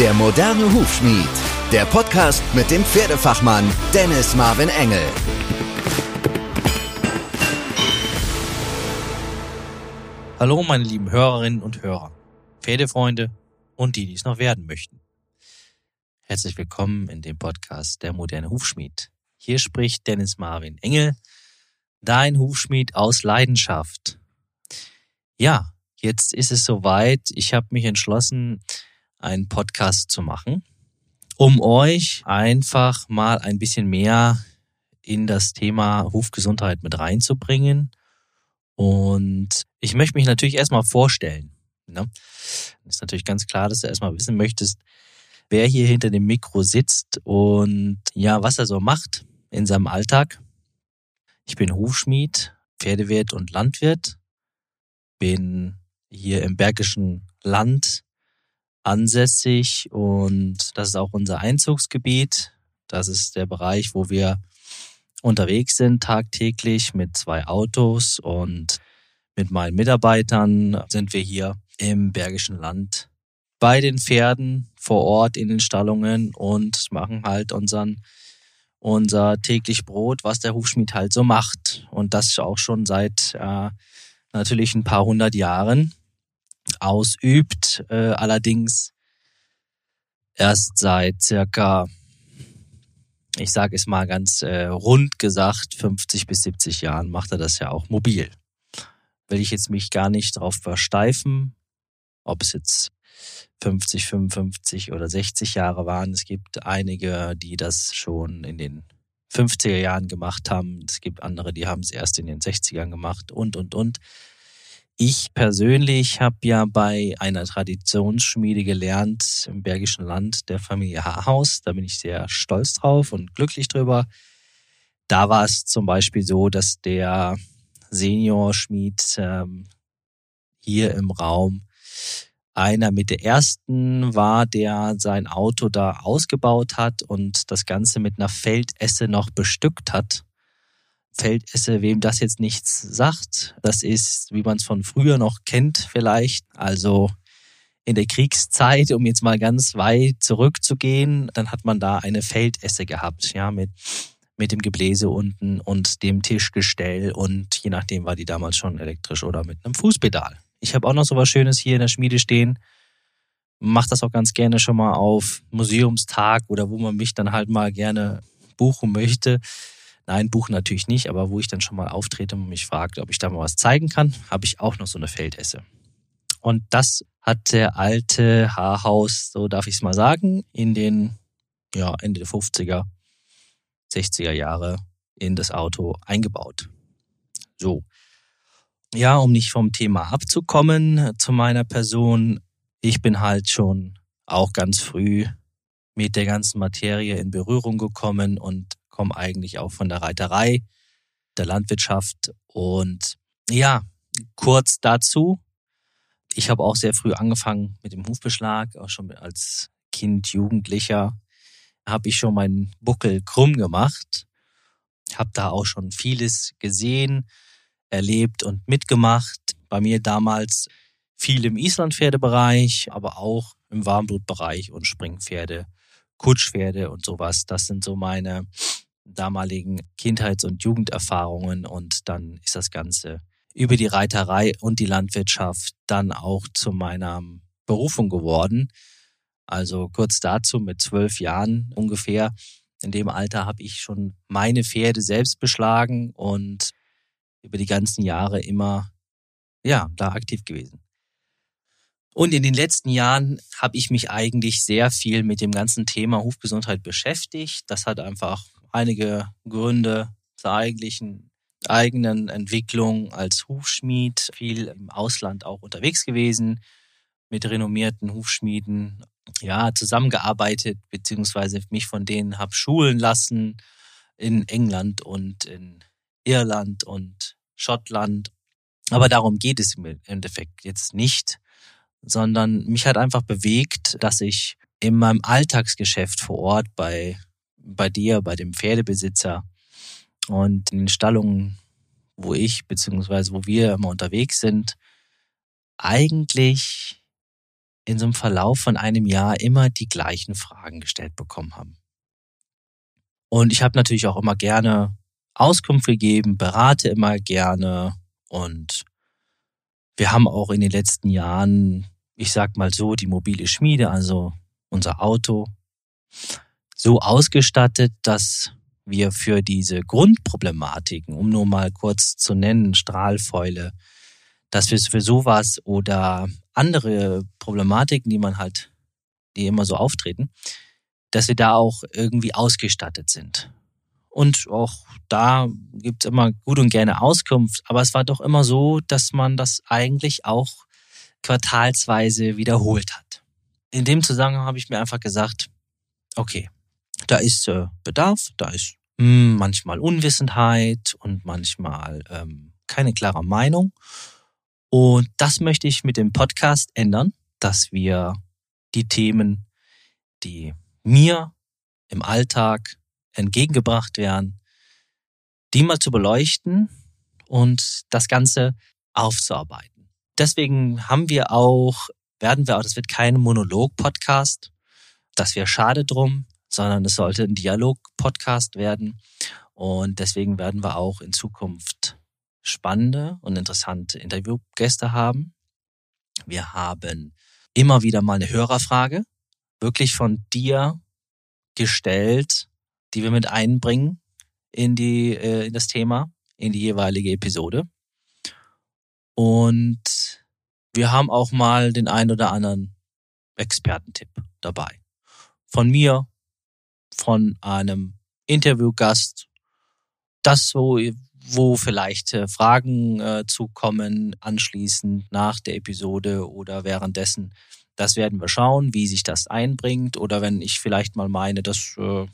Der moderne Hufschmied. Der Podcast mit dem Pferdefachmann Dennis Marvin Engel. Hallo, meine lieben Hörerinnen und Hörer, Pferdefreunde und die, die es noch werden möchten. Herzlich willkommen in dem Podcast Der moderne Hufschmied. Hier spricht Dennis Marvin Engel, dein Hufschmied aus Leidenschaft. Ja, jetzt ist es soweit. Ich habe mich entschlossen, einen Podcast zu machen, um euch einfach mal ein bisschen mehr in das Thema Hufgesundheit mit reinzubringen. Und ich möchte mich natürlich erstmal vorstellen. Ne? Ist natürlich ganz klar, dass du erstmal wissen möchtest, wer hier hinter dem Mikro sitzt und ja, was er so macht in seinem Alltag. Ich bin Hufschmied, Pferdewirt und Landwirt, bin hier im Bergischen Land ansässig und das ist auch unser Einzugsgebiet. Das ist der Bereich, wo wir unterwegs sind tagtäglich mit zwei Autos und mit meinen Mitarbeitern sind wir hier im Bergischen Land bei den Pferden vor Ort in den Stallungen und machen halt unseren unser täglich Brot, was der Hufschmied halt so macht. Und das auch schon seit äh, natürlich ein paar hundert Jahren ausübt, äh, allerdings erst seit circa, ich sage es mal ganz äh, rund gesagt, 50 bis 70 Jahren macht er das ja auch mobil. Will ich jetzt mich gar nicht drauf versteifen, ob es jetzt 50, 55 oder 60 Jahre waren. Es gibt einige, die das schon in den 50er Jahren gemacht haben. Es gibt andere, die haben es erst in den 60ern gemacht und, und, und. Ich persönlich habe ja bei einer Traditionsschmiede gelernt im Bergischen Land der Familie Haarhaus. Da bin ich sehr stolz drauf und glücklich drüber. Da war es zum Beispiel so, dass der Seniorschmied ähm, hier im Raum einer mit der ersten war, der sein Auto da ausgebaut hat und das Ganze mit einer Feldesse noch bestückt hat. Feldesse, wem das jetzt nichts sagt. Das ist, wie man es von früher noch kennt vielleicht. Also in der Kriegszeit, um jetzt mal ganz weit zurückzugehen, dann hat man da eine Feldesse gehabt, ja, mit, mit dem Gebläse unten und dem Tischgestell und je nachdem war die damals schon elektrisch oder mit einem Fußpedal. Ich habe auch noch so was Schönes hier in der Schmiede stehen. Mach das auch ganz gerne schon mal auf Museumstag oder wo man mich dann halt mal gerne buchen möchte. Nein, Buch natürlich nicht, aber wo ich dann schon mal auftrete und mich fragt, ob ich da mal was zeigen kann, habe ich auch noch so eine Feldesse. Und das hat der alte Haarhaus, so darf ich es mal sagen, in den ja, Ende der 50er, 60er Jahre in das Auto eingebaut. So. Ja, um nicht vom Thema abzukommen zu meiner Person, ich bin halt schon auch ganz früh mit der ganzen Materie in Berührung gekommen und komme eigentlich auch von der Reiterei, der Landwirtschaft. Und ja, kurz dazu. Ich habe auch sehr früh angefangen mit dem Hufbeschlag, auch schon als Kind, Jugendlicher habe ich schon meinen Buckel krumm gemacht, habe da auch schon vieles gesehen, erlebt und mitgemacht. Bei mir damals viel im Islandpferdebereich, aber auch im Warmblutbereich und Springpferde, Kutschpferde und sowas. Das sind so meine damaligen Kindheits- und Jugenderfahrungen und dann ist das Ganze über die Reiterei und die Landwirtschaft dann auch zu meiner Berufung geworden. Also kurz dazu, mit zwölf Jahren ungefähr, in dem Alter habe ich schon meine Pferde selbst beschlagen und über die ganzen Jahre immer, ja, da aktiv gewesen. Und in den letzten Jahren habe ich mich eigentlich sehr viel mit dem ganzen Thema Hufgesundheit beschäftigt. Das hat einfach einige Gründe zur eigentlichen eigenen Entwicklung als Hufschmied, viel im Ausland auch unterwegs gewesen, mit renommierten Hufschmieden, ja, zusammengearbeitet, beziehungsweise mich von denen habe schulen lassen in England und in Irland und Schottland. Aber darum geht es im Endeffekt jetzt nicht, sondern mich hat einfach bewegt, dass ich in meinem Alltagsgeschäft vor Ort bei bei dir, bei dem Pferdebesitzer und in den Stallungen, wo ich beziehungsweise wo wir immer unterwegs sind, eigentlich in so einem Verlauf von einem Jahr immer die gleichen Fragen gestellt bekommen haben. Und ich habe natürlich auch immer gerne Auskunft gegeben, berate immer gerne und wir haben auch in den letzten Jahren, ich sag mal so, die mobile Schmiede, also unser Auto, so ausgestattet, dass wir für diese Grundproblematiken, um nur mal kurz zu nennen, Strahlfäule, dass wir für sowas oder andere Problematiken, die man halt, die immer so auftreten, dass wir da auch irgendwie ausgestattet sind. Und auch da gibt's immer gut und gerne Auskunft, aber es war doch immer so, dass man das eigentlich auch quartalsweise wiederholt hat. In dem Zusammenhang habe ich mir einfach gesagt, okay, da ist äh, Bedarf, da ist mh, hm, manchmal Unwissenheit und manchmal ähm, keine klare Meinung. Und das möchte ich mit dem Podcast ändern, dass wir die Themen, die mir im Alltag entgegengebracht werden, die mal zu beleuchten und das Ganze aufzuarbeiten. Deswegen haben wir auch, werden wir auch, das wird kein Monolog-Podcast, das wäre schade drum, sondern es sollte ein Dialog-Podcast werden. Und deswegen werden wir auch in Zukunft spannende und interessante Interviewgäste haben. Wir haben immer wieder mal eine Hörerfrage, wirklich von dir gestellt, die wir mit einbringen in die äh, in das Thema, in die jeweilige Episode. Und wir haben auch mal den ein oder anderen Expertentipp dabei. Von mir, von einem Interviewgast, das so, wo vielleicht äh, Fragen äh, zukommen anschließend nach der Episode oder währenddessen. Das werden wir schauen, wie sich das einbringt oder wenn ich vielleicht mal meine, das äh,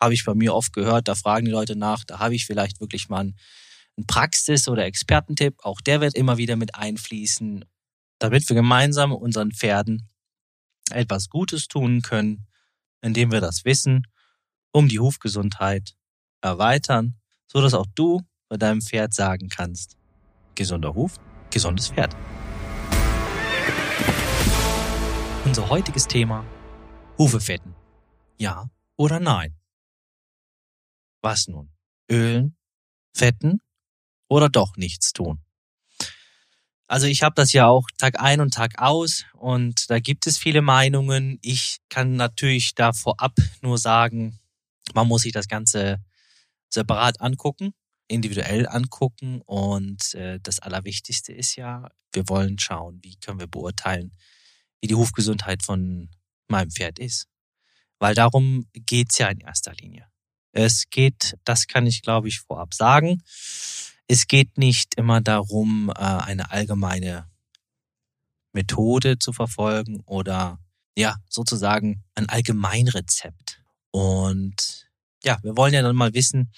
habe ich bei mir oft gehört, da fragen die Leute nach, da habe ich vielleicht wirklich mal einen, einen Praxis- oder Expertentipp, auch der wird immer wieder mit einfließen, damit wir gemeinsam unseren Pferden etwas Gutes tun können, indem wir das Wissen um die Hufgesundheit erweitern, so dass auch du bei deinem Pferd sagen kannst, gesunder Huf, gesundes Pferd. Unser heutiges Thema, Hufefetten. Ja oder nein? Was nun? Ölen? Fetten? Oder doch nichts tun? Also ich habe das ja auch Tag ein und Tag aus und da gibt es viele Meinungen. Ich kann natürlich da vorab nur sagen, man muss sich das Ganze separat angucken, individuell angucken und äh, das Allerwichtigste ist ja, wir wollen schauen, wie können wir beurteilen, wie die Hufgesundheit von meinem Pferd ist. Weil darum geht's ja in erster Linie. Es geht, das kann ich glaube ich vorab sagen, es geht nicht immer darum, äh, eine allgemeine Methode zu verfolgen oder ja, sozusagen ein Allgemeinrezept. Und ja, wir wollen ja dann mal wissen,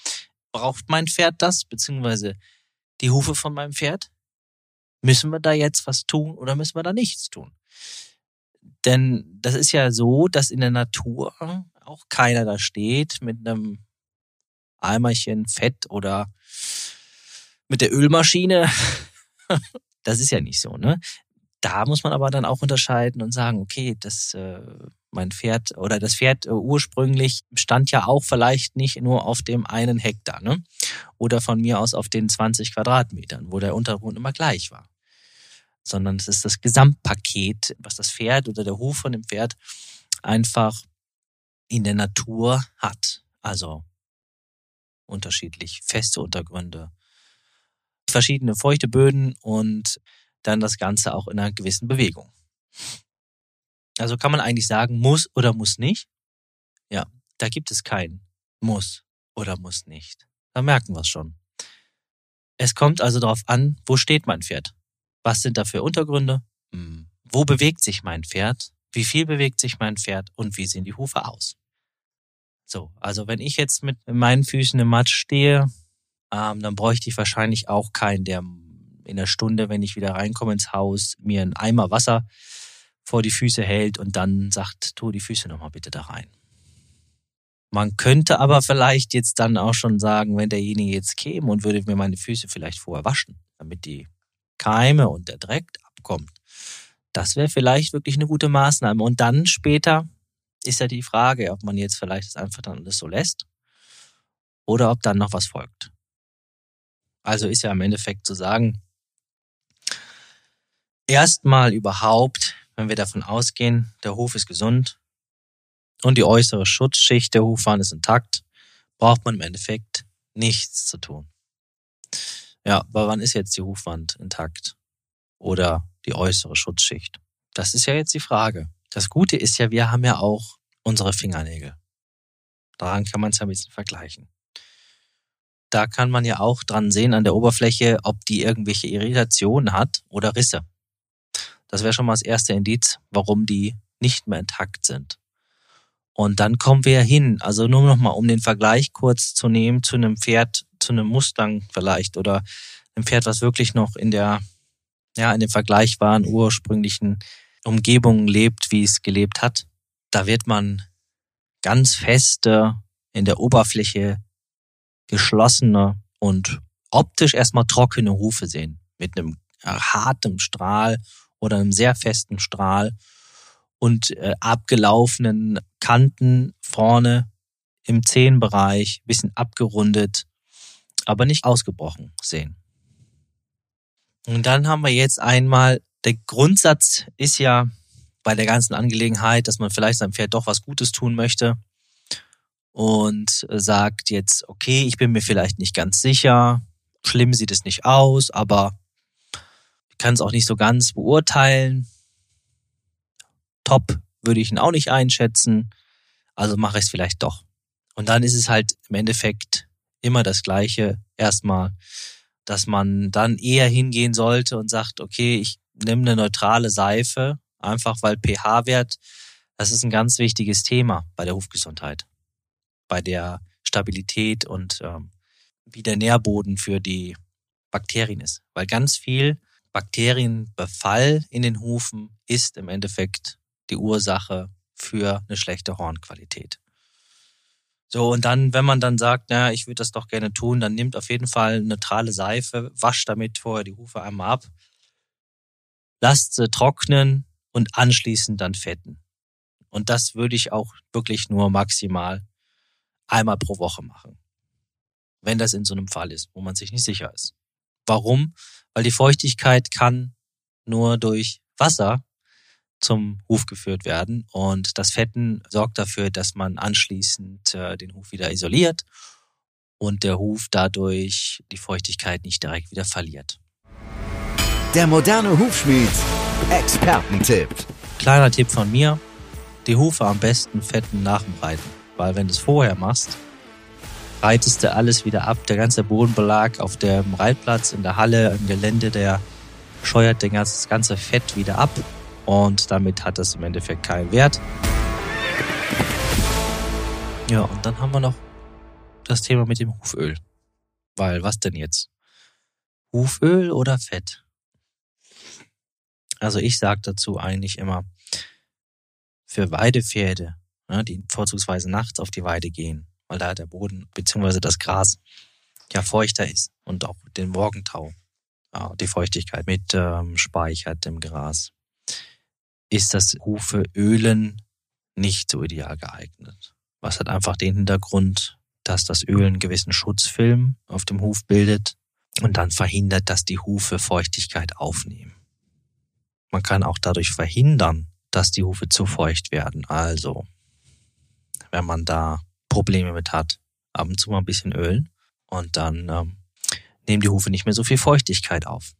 braucht mein Pferd das, beziehungsweise die Hufe von meinem Pferd? Müssen wir da jetzt was tun oder müssen wir da nichts tun? Denn das ist ja so, dass in der Natur auch keiner da steht mit einem Eimerchen Fett oder mit der Ölmaschine. das ist ja nicht so, ne? Da muss man aber dann auch unterscheiden und sagen, okay, das äh, mein Pferd oder das Pferd äh, ursprünglich stand ja auch vielleicht nicht nur auf dem einen Hektar, ne? Oder von mir aus auf den 20 Quadratmetern, wo der Untergrund immer gleich war. Sondern es ist das Gesamtpaket, was das Pferd oder der Hof von dem Pferd einfach in der Natur hat. Also unterschiedlich feste Untergründe, verschiedene feuchte Böden und dann das Ganze auch in einer gewissen Bewegung. Also kann man eigentlich sagen, muss oder muss nicht? Ja, da gibt es kein muss oder muss nicht. Da merken wir es schon. Es kommt also darauf an, wo steht mein Pferd? Was sind da für Untergründe? Hm. Wo bewegt sich mein Pferd? Wie viel bewegt sich mein Pferd? Und wie sehen die Hufe aus? So, also wenn ich jetzt mit meinen Füßen im Matsch stehe, ähm, dann bräuchte ich wahrscheinlich auch keinen, der in der Stunde, wenn ich wieder reinkomme ins Haus, mir einen Eimer Wasser vor die Füße hält und dann sagt, tu die Füße nochmal bitte da rein. Man könnte aber vielleicht jetzt dann auch schon sagen, wenn derjenige jetzt käme und würde mir meine Füße vielleicht vorher waschen, damit die Keime und der Dreck abkommt, Das wäre vielleicht wirklich eine gute Maßnahme. Und dann später ist ja die Frage, ob man jetzt vielleicht das einfach dann alles so lässt oder ob dann noch was folgt. Also ist ja im Endeffekt zu sagen, erstmal überhaupt, wenn wir davon ausgehen, der Hof ist gesund und die äußere Schutzschicht der Hufwand ist intakt, braucht man im Endeffekt nichts zu tun. Ja, aber wann ist jetzt die Hufwand intakt? Oder die äußere Schutzschicht? Das ist ja jetzt die Frage. Das Gute ist ja, wir haben ja auch unsere Fingernägel. Daran kann man es ja ein bisschen vergleichen. Da kann man ja auch dran sehen an der Oberfläche, ob die irgendwelche Irritationen hat oder Risse. Das wäre schon mal das erste Indiz, warum die nicht mehr intakt sind. Und dann kommen wir hin, also nur noch mal, um den Vergleich kurz zu nehmen zu einem Pferd, zu einem Mustang vielleicht oder einem Pferd, was wirklich noch in der, ja, in dem vergleichbaren ursprünglichen Umgebungen lebt, wie es gelebt hat. Da wird man ganz feste, in der Oberfläche geschlossene und optisch erstmal trockene Hufe sehen. Mit einem harten Strahl oder einem sehr festen Strahl und äh, abgelaufenen Kanten vorne im Zehenbereich, bisschen abgerundet, aber nicht ausgebrochen sehen. Und dann haben wir jetzt einmal, der Grundsatz ist ja bei der ganzen Angelegenheit, dass man vielleicht seinem Pferd doch was Gutes tun möchte und sagt jetzt, okay, ich bin mir vielleicht nicht ganz sicher, schlimm sieht es nicht aus, aber ich kann es auch nicht so ganz beurteilen. Top würde ich ihn auch nicht einschätzen, also mache ich es vielleicht doch. Und dann ist es halt im Endeffekt immer das Gleiche. Erstmal, dass man dann eher hingehen sollte und sagt, okay, ich nehme eine neutrale Seife, einfach weil pH-Wert, das ist ein ganz wichtiges Thema bei der Hufgesundheit, bei der Stabilität und ähm, wie der Nährboden für die Bakterien ist. Weil ganz viel Bakterienbefall in den Hufen ist im Endeffekt die Ursache für eine schlechte Hornqualität. So, und dann, wenn man dann sagt, na, ich würde das doch gerne tun, dann nimmt auf jeden Fall neutrale Seife, wascht damit vorher die Hufe einmal ab, lasst sie trocknen und anschließend dann fetten. Und das würde ich auch wirklich nur maximal einmal pro Woche machen. Wenn das in so einem Fall ist, wo man sich nicht sicher ist. Warum? weil die Feuchtigkeit kann nur durch Wasser zum Huf geführt werden und das Fetten sorgt dafür, dass man anschließend äh, den Huf wieder isoliert und der Huf dadurch die Feuchtigkeit nicht direkt wieder verliert. Der moderne Hufschmied. Expertentipp. Kleiner Tipp von mir. Die Hufe am besten fetten nach dem Reiten. Weil wenn du es vorher machst, reitest du alles wieder ab. Der ganze Bodenbelag auf dem Reitplatz, in der Halle, im Gelände, der scheuert das ganze Fett wieder ab. Und damit hat es im Endeffekt keinen Wert. Ja, und dann haben wir noch das Thema mit dem Huföl. Weil, was denn jetzt? Huföl oder Fett? Also ich sage dazu eigentlich immer, für Weidepferde, ne, die vorzugsweise nachts auf die Weide gehen, weil da der Boden bzw. das Gras ja feuchter ist und auch den Morgentau, ja, die Feuchtigkeit mit ähm, speichert im Gras, ist das Hufe Ölen nicht so ideal geeignet. Was hat einfach den Hintergrund, dass das Öl einen gewissen Schutzfilm auf dem Huf bildet und dann verhindert, dass die Hufe Feuchtigkeit aufnehmen. Man kann auch dadurch verhindern, dass die Hufe zu feucht werden. Also, wenn man da Probleme mit hat. Ab und zu mal ein bisschen ölen und dann ähm, nehmen die Hufe nicht mehr so viel Feuchtigkeit auf.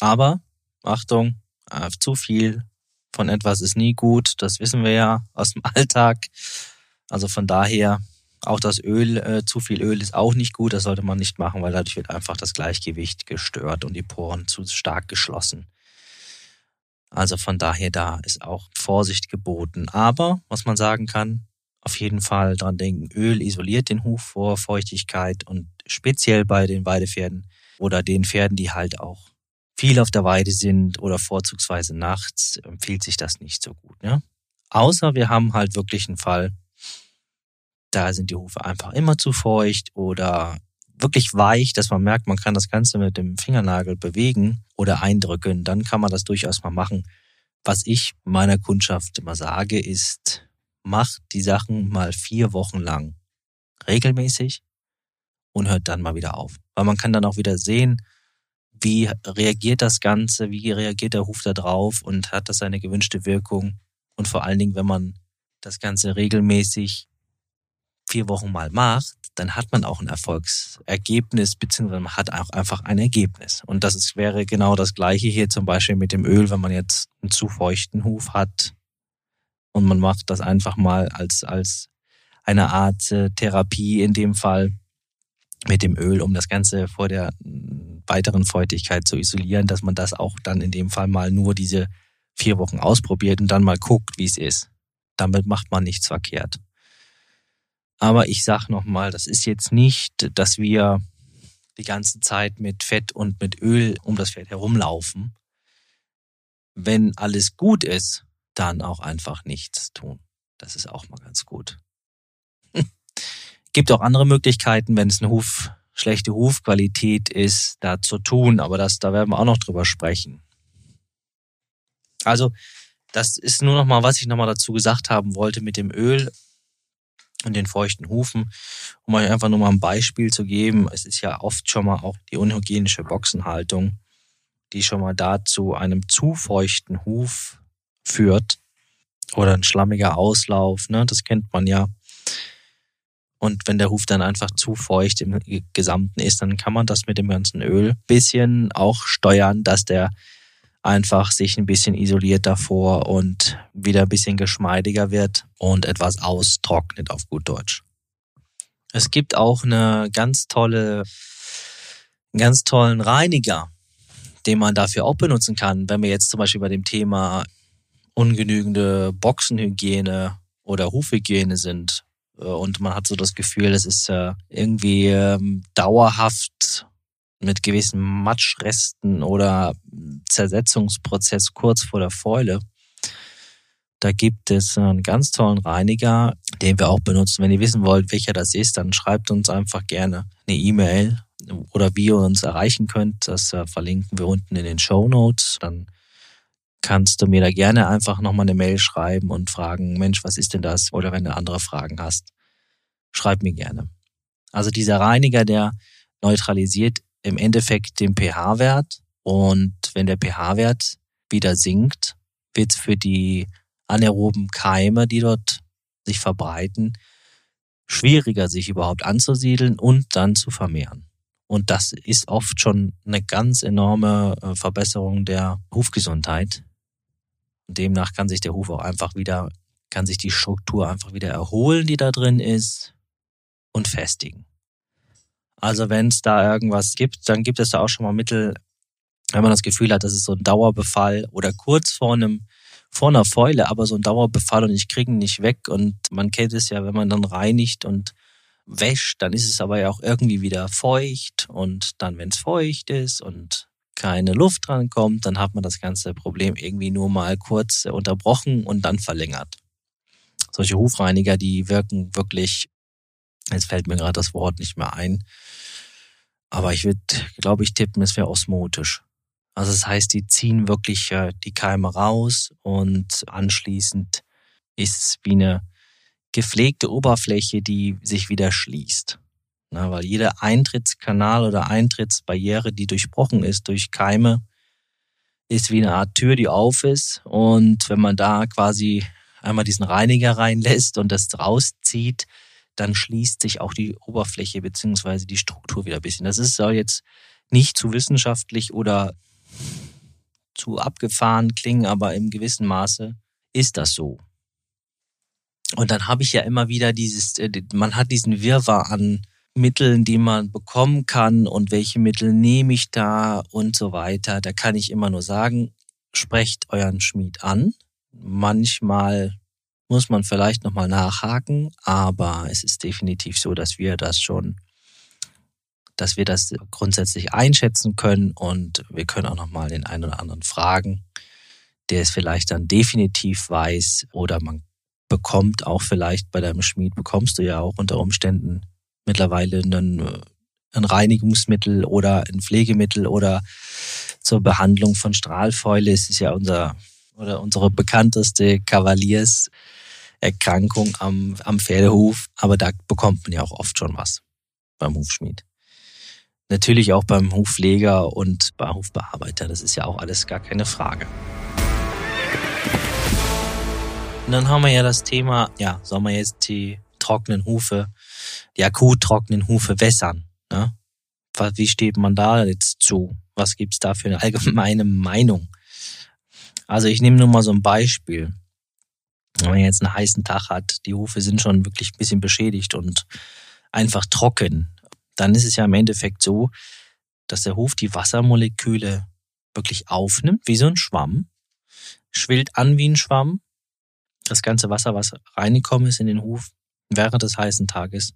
Aber, Achtung, äh, zu viel von etwas ist nie gut, das wissen wir ja aus dem Alltag. Also von daher, auch das Öl, äh, zu viel Öl ist auch nicht gut, das sollte man nicht machen, weil dadurch wird einfach das Gleichgewicht gestört und die Poren zu stark geschlossen. Also von daher, da ist auch Vorsicht geboten. Aber, was man sagen kann, auf jeden Fall dran denken, Öl isoliert den Huf vor Feuchtigkeit und speziell bei den Weidepferden oder den Pferden, die halt auch viel auf der Weide sind oder vorzugsweise nachts, empfiehlt sich das nicht so gut. Ne? Außer wir haben halt wirklich einen Fall, da sind die Hufe einfach immer zu feucht oder wirklich weich, dass man merkt, man kann das Ganze mit dem Fingernagel bewegen oder eindrücken, dann kann man das durchaus mal machen. Was ich meiner Kundschaft immer sage, ist, macht die Sachen mal vier Wochen lang regelmäßig und hört dann mal wieder auf. Weil man kann dann auch wieder sehen, wie reagiert das Ganze, wie reagiert der Huf da drauf und hat das seine gewünschte Wirkung. Und vor allen Dingen, wenn man das Ganze regelmäßig vier Wochen mal macht, dann hat man auch ein Erfolgsergebnis, beziehungsweise man hat auch einfach ein Ergebnis. Und das ist, wäre genau das Gleiche hier zum Beispiel mit dem Öl, wenn man jetzt einen zu feuchten Huf hat und man macht das einfach mal als, als eine Art äh, Therapie in dem Fall mit dem Öl, um das Ganze vor der mm, weiteren Feuchtigkeit zu isolieren, dass man das auch dann in dem Fall mal nur diese vier Wochen ausprobiert und dann mal guckt, wie es ist. Damit macht man nichts verkehrt. Aber ich sag nochmal, das ist jetzt nicht, dass wir die ganze Zeit mit Fett und mit Öl um das Pferd herumlaufen. Wenn alles gut ist, dann auch einfach nichts tun. Das ist auch mal ganz gut. Gibt auch andere Möglichkeiten, wenn es eine Huf, schlechte Hufqualität ist, da zu tun, aber das, da werden wir auch noch drüber sprechen. Also, das ist nur noch mal, was ich noch mal dazu gesagt haben wollte mit dem Öl und den feuchten Hufen, um euch einfach nur mal ein Beispiel zu geben. Es ist ja oft schon mal auch die unhygienische Boxenhaltung, die schon mal dazu einem zu feuchten Huf führt oder ein schlammiger Auslauf, ne, das kennt man ja. Und wenn der Huf dann einfach zu feucht im Gesamten ist, dann kann man das mit dem ganzen Öl bisschen auch steuern, dass der einfach sich ein bisschen isoliert davor und wieder ein bisschen geschmeidiger wird und etwas austrocknet auf gut Deutsch. Es gibt auch eine ganz tolle, einen ganz tollen Reiniger, den man dafür auch benutzen kann, wenn wir jetzt zum Beispiel bei dem Thema ungenügende Boxenhygiene oder Hufhygiene sind äh, und man hat so das Gefühl, es ist äh, irgendwie ähm, dauerhaft mit gewissen Matschresten oder Zersetzungsprozess kurz vor der Fäule. Da gibt es einen ganz tollen Reiniger, den wir auch benutzen. Wenn ihr wissen wollt, welcher das ist, dann schreibt uns einfach gerne eine E-Mail oder wie ihr uns erreichen könnt. Das äh, verlinken wir unten in den Show Notes. Dann kannst du mir da gerne einfach nochmal eine Mail schreiben und fragen, Mensch, was ist denn das? Oder wenn du andere Fragen hast, schreib mir gerne. Also dieser Reiniger, der neutralisiert im Endeffekt den pH-Wert und wenn der pH-Wert wieder sinkt, wird für die anaeroben Keime, die dort sich verbreiten, schwieriger, sich überhaupt anzusiedeln und dann zu vermehren. Und das ist oft schon eine ganz enorme äh, Verbesserung der Hufgesundheit. Und demnach kann sich der Huf auch einfach wieder, kann sich die Struktur einfach wieder erholen, die da drin ist und festigen. Also wenn es da irgendwas gibt, dann gibt es da auch schon mal Mittel, wenn man das Gefühl hat, das ist so ein Dauerbefall oder kurz vor einem vor einer Fäule, aber so ein Dauerbefall und ich kriege ihn nicht weg und man kennt es ja, wenn man dann reinigt und wäscht, dann ist es aber ja auch irgendwie wieder feucht und dann, wenn es feucht ist und keine Luft dran kommt, dann hat man das ganze Problem irgendwie nur mal kurz unterbrochen und dann verlängert. Solche Hufreiniger, die wirken wirklich Jetzt fällt mir gerade das Wort nicht mehr ein. Aber ich würde, glaube ich, tippen, es wäre osmotisch. Also das heißt, die ziehen wirklich äh, die Keime raus und anschließend ist es wie eine gepflegte Oberfläche, die sich wieder schließt. Na, weil jeder Eintrittskanal oder Eintrittsbarriere, die durchbrochen ist durch Keime, ist wie eine Art Tür, die auf ist. Und wenn man da quasi einmal diesen Reiniger reinlässt und das rauszieht, dann schließt sich auch die Oberfläche beziehungsweise die Struktur wieder ein bisschen. Das ist, soll jetzt nicht zu wissenschaftlich oder zu abgefahren klingen, aber im gewissen Maße ist das so. Und dann habe ich ja immer wieder dieses, äh, man hat diesen Wirrwarr an Mitteln, die man bekommen kann und welche Mittel nehme ich da und so weiter. Da kann ich immer nur sagen, sprecht euren Schmied an. Manchmal muss man vielleicht nochmal nachhaken, aber es ist definitiv so, dass wir das schon, dass wir das grundsätzlich einschätzen können und wir können auch nochmal den einen oder anderen fragen, der es vielleicht dann definitiv weiß oder man bekommt auch vielleicht bei deinem Schmied, bekommst du ja auch unter Umständen mittlerweile einen ein Reinigungsmittel oder ein Pflegemittel oder zur Behandlung von Strahlfäule. Es ist ja unser oder unsere bekannteste Kavalierserkrankung am, am Pferdehuf. Aber da bekommt man ja auch oft schon was beim Hufschmied. Natürlich auch beim Hufpfleger und beim Hufbearbeiter. Das ist ja auch alles gar keine Frage. Und dann haben wir ja das Thema, ja, soll man jetzt die trockenen Hufe, die akut trockenen Hufe wässern? Ne? Wie steht man da jetzt zu? Was gibt's da für eine allgemeine Meinung? Also ich nehme nur mal so ein Beispiel. Wenn man jetzt einen heißen Tag hat, die Hufe sind schon wirklich ein bisschen beschädigt und einfach trocken, dann ist es ja im Endeffekt so, dass der Huf die Wassermoleküle wirklich aufnimmt, wie so ein Schwamm, schwillt an wie ein Schwamm. Das ganze Wasser, was reingekommen ist in den Huf während des heißen Tages,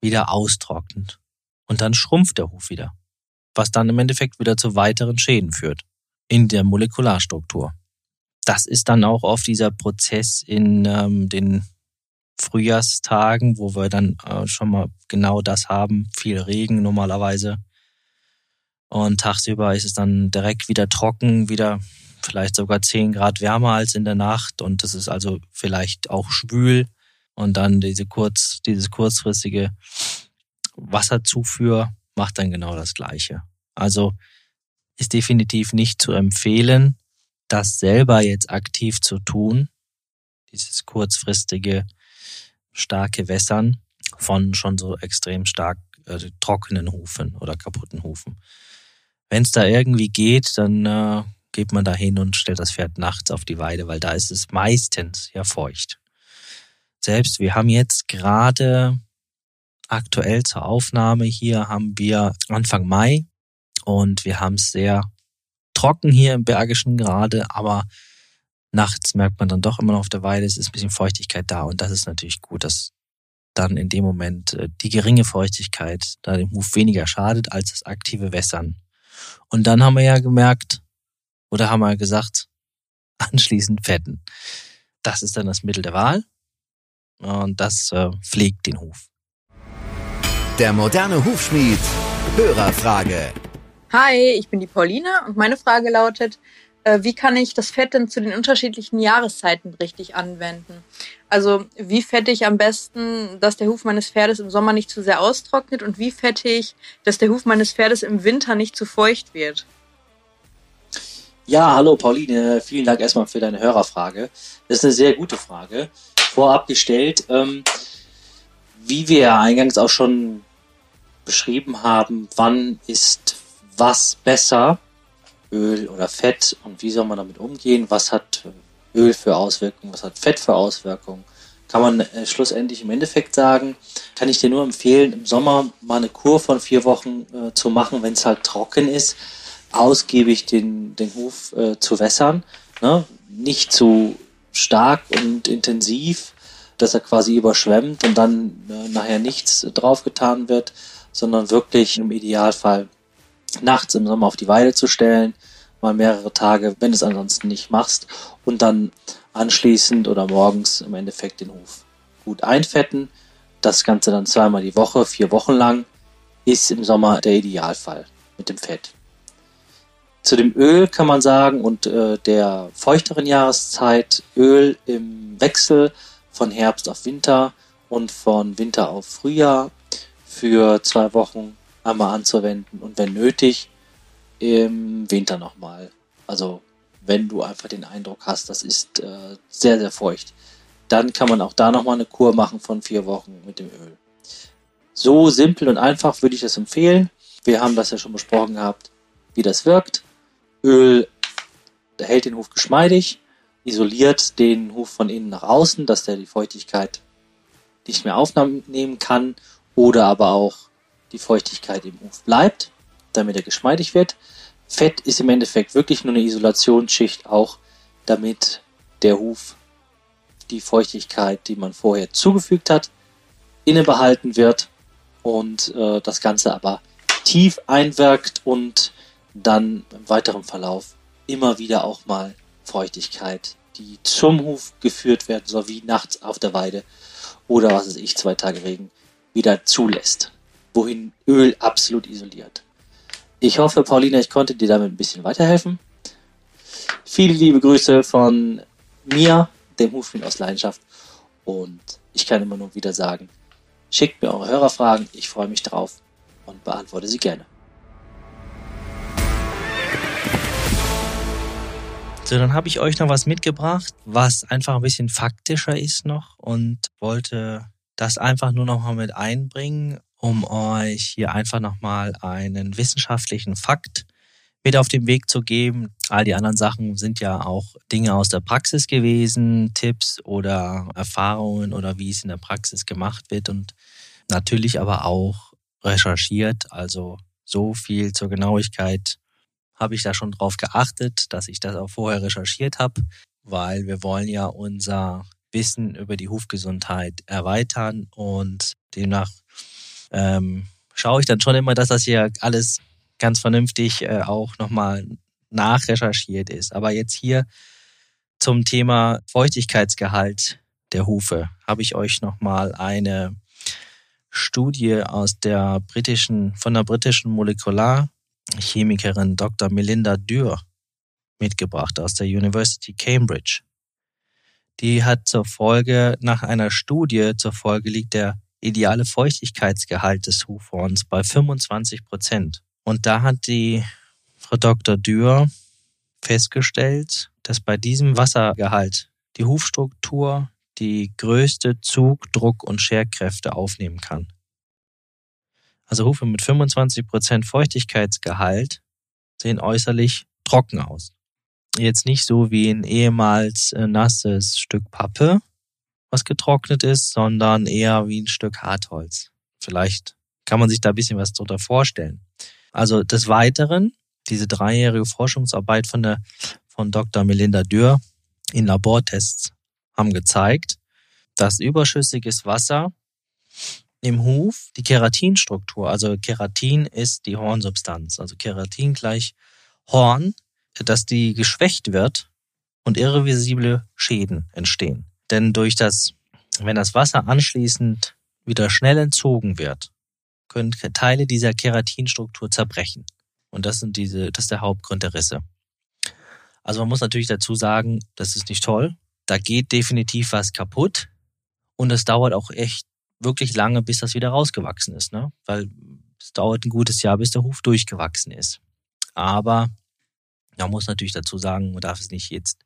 wieder austrocknet. Und dann schrumpft der Huf wieder, was dann im Endeffekt wieder zu weiteren Schäden führt in der Molekularstruktur. Das ist dann auch oft dieser Prozess in ähm, den Frühjahrstagen, wo wir dann äh, schon mal genau das haben, viel Regen normalerweise. Und tagsüber ist es dann direkt wieder trocken, wieder vielleicht sogar 10 Grad wärmer als in der Nacht und das ist also vielleicht auch schwül und dann diese kurz, dieses kurzfristige Wasserzufuhr macht dann genau das Gleiche. Also ist definitiv nicht zu empfehlen, das selber jetzt aktiv zu tun, dieses kurzfristige starke Wässern von schon so extrem stark äh, trockenen Hufen oder kaputten Hufen. Wenn es da irgendwie geht, dann äh, geht man da hin und stellt das Pferd nachts auf die Weide, weil da ist es meistens ja feucht. Selbst wir haben jetzt gerade aktuell zur Aufnahme hier haben wir Anfang Mai und wir haben es sehr trocken hier im Bergischen gerade, aber nachts merkt man dann doch immer noch auf der Weide, es ist ein bisschen Feuchtigkeit da und das ist natürlich gut, dass dann in dem Moment äh, die geringe Feuchtigkeit da dem Huf weniger schadet als das aktive Wässern. Und dann haben wir ja gemerkt, oder haben wir gesagt, anschließend fetten. Das ist dann das Mittel der Wahl und das äh, pflegt den Huf. Der moderne Hufschmied. Hörerfrage. Hi, ich bin die Pauline und meine Frage lautet, äh, wie kann ich das Fett denn zu den unterschiedlichen Jahreszeiten richtig anwenden? Also wie fette ich am besten, dass der Huf meines Pferdes im Sommer nicht zu sehr austrocknet und wie fette ich, dass der Huf meines Pferdes im Winter nicht zu feucht wird? Ja, hallo Pauline, vielen Dank erstmal für deine Hörerfrage. Das ist eine sehr gute Frage. Vorab gestellt, ähm, wie wir eingangs auch schon beschrieben haben, wann ist was besser, Öl oder Fett und wie soll man damit umgehen, was hat Öl für Auswirkungen, was hat Fett für Auswirkungen, kann man äh, schlussendlich im Endeffekt sagen, kann ich dir nur empfehlen, im Sommer mal eine Kur von vier Wochen äh, zu machen, wenn es halt trocken ist, ausgiebig den, den Hof äh, zu wässern, ne? nicht zu stark und intensiv, dass er quasi überschwemmt und dann äh, nachher nichts draufgetan wird, sondern wirklich im Idealfall nachts im Sommer auf die Weide zu stellen, mal mehrere Tage, wenn du es ansonsten nicht machst, und dann anschließend oder morgens im Endeffekt den Hof gut einfetten. Das Ganze dann zweimal die Woche, vier Wochen lang, ist im Sommer der Idealfall mit dem Fett. Zu dem Öl kann man sagen und äh, der feuchteren Jahreszeit Öl im Wechsel von Herbst auf Winter und von Winter auf Frühjahr für zwei Wochen einmal anzuwenden und wenn nötig im Winter nochmal. Also wenn du einfach den Eindruck hast, das ist äh, sehr, sehr feucht. Dann kann man auch da nochmal eine Kur machen von vier Wochen mit dem Öl. So simpel und einfach würde ich das empfehlen. Wir haben das ja schon besprochen gehabt, wie das wirkt. Öl hält den Huf geschmeidig, isoliert den Huf von innen nach außen, dass der die Feuchtigkeit nicht mehr aufnehmen kann oder aber auch die Feuchtigkeit im Huf bleibt, damit er geschmeidig wird. Fett ist im Endeffekt wirklich nur eine Isolationsschicht auch, damit der Huf die Feuchtigkeit, die man vorher zugefügt hat, inne behalten wird und äh, das Ganze aber tief einwirkt und dann im weiteren Verlauf immer wieder auch mal Feuchtigkeit, die zum Huf geführt werden soll, wie nachts auf der Weide oder was weiß ich, zwei Tage Regen, wieder zulässt. Wohin Öl absolut isoliert. Ich hoffe, Paulina, ich konnte dir damit ein bisschen weiterhelfen. Viele liebe Grüße von mir, dem Hufschmied aus Leidenschaft. Und ich kann immer nur wieder sagen, schickt mir eure Hörerfragen, ich freue mich drauf und beantworte sie gerne. So, dann habe ich euch noch was mitgebracht, was einfach ein bisschen faktischer ist noch und wollte das einfach nur noch mal mit einbringen, um euch hier einfach noch mal einen wissenschaftlichen Fakt mit auf den Weg zu geben. All die anderen Sachen sind ja auch Dinge aus der Praxis gewesen, Tipps oder Erfahrungen oder wie es in der Praxis gemacht wird und natürlich aber auch recherchiert. Also so viel zur Genauigkeit habe ich da schon drauf geachtet, dass ich das auch vorher recherchiert habe, weil wir wollen ja unser Wissen über die Hufgesundheit erweitern und demnach ähm, schaue ich dann schon immer, dass das hier alles ganz vernünftig äh, auch nochmal nachrecherchiert ist. Aber jetzt hier zum Thema Feuchtigkeitsgehalt der Hufe habe ich euch nochmal eine Studie aus der britischen, von der britischen Molekularchemikerin Dr. Melinda Dürr mitgebracht aus der University Cambridge. Die hat zur Folge, nach einer Studie zur Folge liegt der ideale Feuchtigkeitsgehalt des Hufhorns bei 25 Prozent. Und da hat die Frau Dr. Dürr festgestellt, dass bei diesem Wassergehalt die Hufstruktur die größte Zug-, Druck- und Scherkräfte aufnehmen kann. Also Hufe mit 25 Prozent Feuchtigkeitsgehalt sehen äußerlich trocken aus. Jetzt nicht so wie ein ehemals äh, nasses Stück Pappe, was getrocknet ist, sondern eher wie ein Stück Hartholz. Vielleicht kann man sich da ein bisschen was drunter vorstellen. Also des Weiteren, diese dreijährige Forschungsarbeit von der, von Dr. Melinda Dürr in Labortests haben gezeigt, dass überschüssiges Wasser im Huf die Keratinstruktur, also Keratin ist die Hornsubstanz, also Keratin gleich Horn, dass die geschwächt wird und irreversible Schäden entstehen. Denn durch das, wenn das Wasser anschließend wieder schnell entzogen wird, können Teile dieser Keratinstruktur zerbrechen. Und das sind diese, das ist der Hauptgrund der Risse. Also man muss natürlich dazu sagen, das ist nicht toll. Da geht definitiv was kaputt. Und es dauert auch echt wirklich lange, bis das wieder rausgewachsen ist, ne? Weil es dauert ein gutes Jahr, bis der Huf durchgewachsen ist. Aber man muss natürlich dazu sagen, man darf es nicht jetzt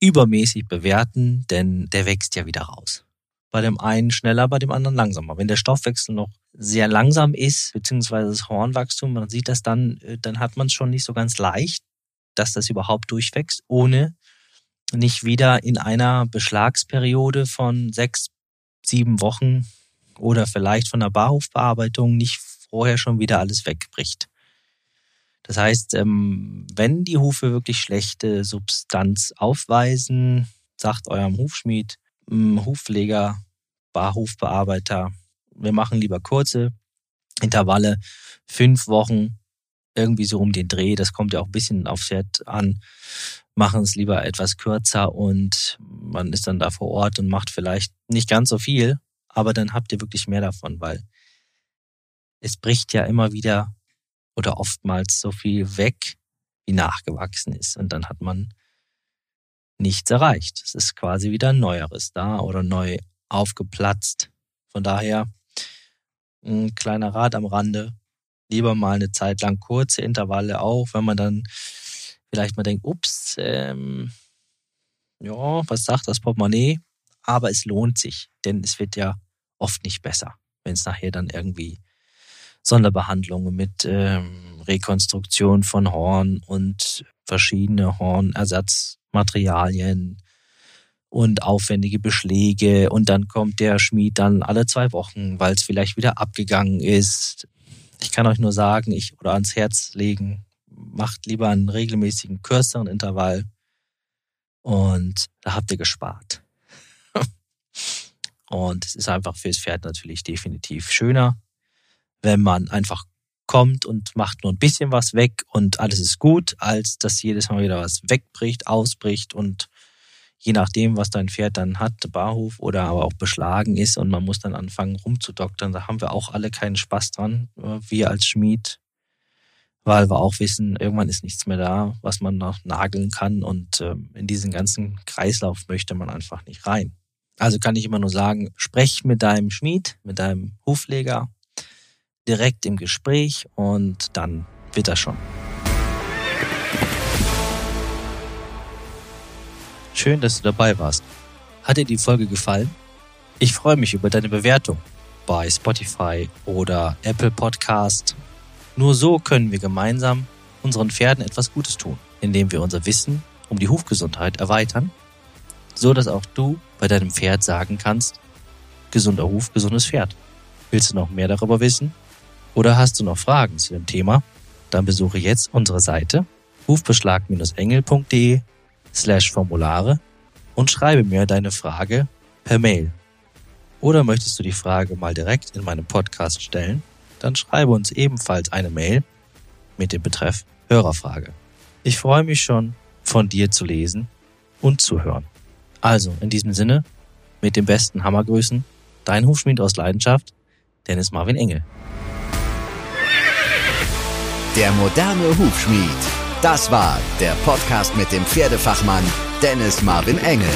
übermäßig bewerten, denn der wächst ja wieder raus. Bei dem einen schneller, bei dem anderen langsamer. Wenn der Stoffwechsel noch sehr langsam ist, beziehungsweise das Hornwachstum, man sieht das dann, äh, dann hat man es schon nicht so ganz leicht, dass das überhaupt durchwächst, ohne nicht wieder in einer Beschlagsperiode von sechs, sieben Wochen oder vielleicht von der Barhofbearbeitung nicht vorher schon wieder alles wegbricht. Das heißt, ähm, wenn die Hufe wirklich schlechte Substanz aufweisen, sagt eurem Hufschmied, ähm, Hufpfleger, Barhufbearbeiter, wir machen lieber kurze Intervalle, fünf Wochen, irgendwie so um den Dreh, das kommt ja auch ein bisschen aufs Pferd an, machen es lieber etwas kürzer und man ist dann da vor Ort und macht vielleicht nicht ganz so viel, aber dann habt ihr wirklich mehr davon, weil es bricht ja immer wieder oder oftmals so viel weg, wie nachgewachsen ist. Und dann hat man nichts erreicht. Es ist quasi wieder ein neueres da oder neu aufgeplatzt. Von daher ein kleiner Rat am Rande. Lieber mal eine Zeit lang kurze Intervalle auch, wenn man dann vielleicht mal denkt, ups, ähm, ja, was sagt das Portemonnaie? Aber es lohnt sich, denn es wird ja oft nicht besser, wenn es nachher dann irgendwie Sonderbehandlungen mit ähm, Rekonstruktion von Horn und verschiedene Hornersatzmaterialien und aufwendige Beschläge und dann kommt der Schmied dann alle zwei Wochen, weil es vielleicht wieder abgegangen ist. Ich kann euch nur sagen, ich oder ans Herz legen, macht lieber einen regelmäßigen kürzeren Intervall und da habt ihr gespart. und es ist einfach fürs Pferd natürlich definitiv schöner wenn man einfach kommt und macht nur ein bisschen was weg und alles ist gut, als dass jedes Mal wieder was wegbricht, ausbricht und je nachdem, was dein Pferd dann hat, Barhof oder aber auch beschlagen ist und man muss dann anfangen rumzudoktern, da haben wir auch alle keinen Spaß dran, wir als Schmied, weil wir auch wissen, irgendwann ist nichts mehr da, was man noch nageln kann und äh, in diesen ganzen Kreislauf möchte man einfach nicht rein. Also kann ich immer nur sagen, sprech mit deinem Schmied, mit deinem Hufleger direkt im Gespräch und dann wird das schon. Schön, dass du dabei warst. Hat dir die Folge gefallen? Ich freue mich über deine Bewertung bei Spotify oder Apple Podcast. Nur so können wir gemeinsam unseren Pferden etwas Gutes tun, indem wir unser Wissen um die Hufgesundheit erweitern, so dass auch du bei deinem Pferd sagen kannst, gesunder Huf, gesundes Pferd. Willst du noch mehr darüber wissen? Oder hast du noch Fragen zu dem Thema? Dann besuche jetzt unsere Seite hufbeschlag-engel.de slash Formulare und schreibe mir deine Frage per Mail. Oder möchtest du die Frage mal direkt in meinem Podcast stellen? Dann schreibe uns ebenfalls eine Mail mit dem Betreff Hörerfrage. Ich freue mich schon, von dir zu lesen und zu hören. Also, in diesem Sinne, mit den besten Hammergrüßen, dein Hufschmied aus Leidenschaft, Dennis Marvin Engel. Der moderne Hufschmied. Das war der Podcast mit dem Pferdefachmann Dennis Marvin Engel.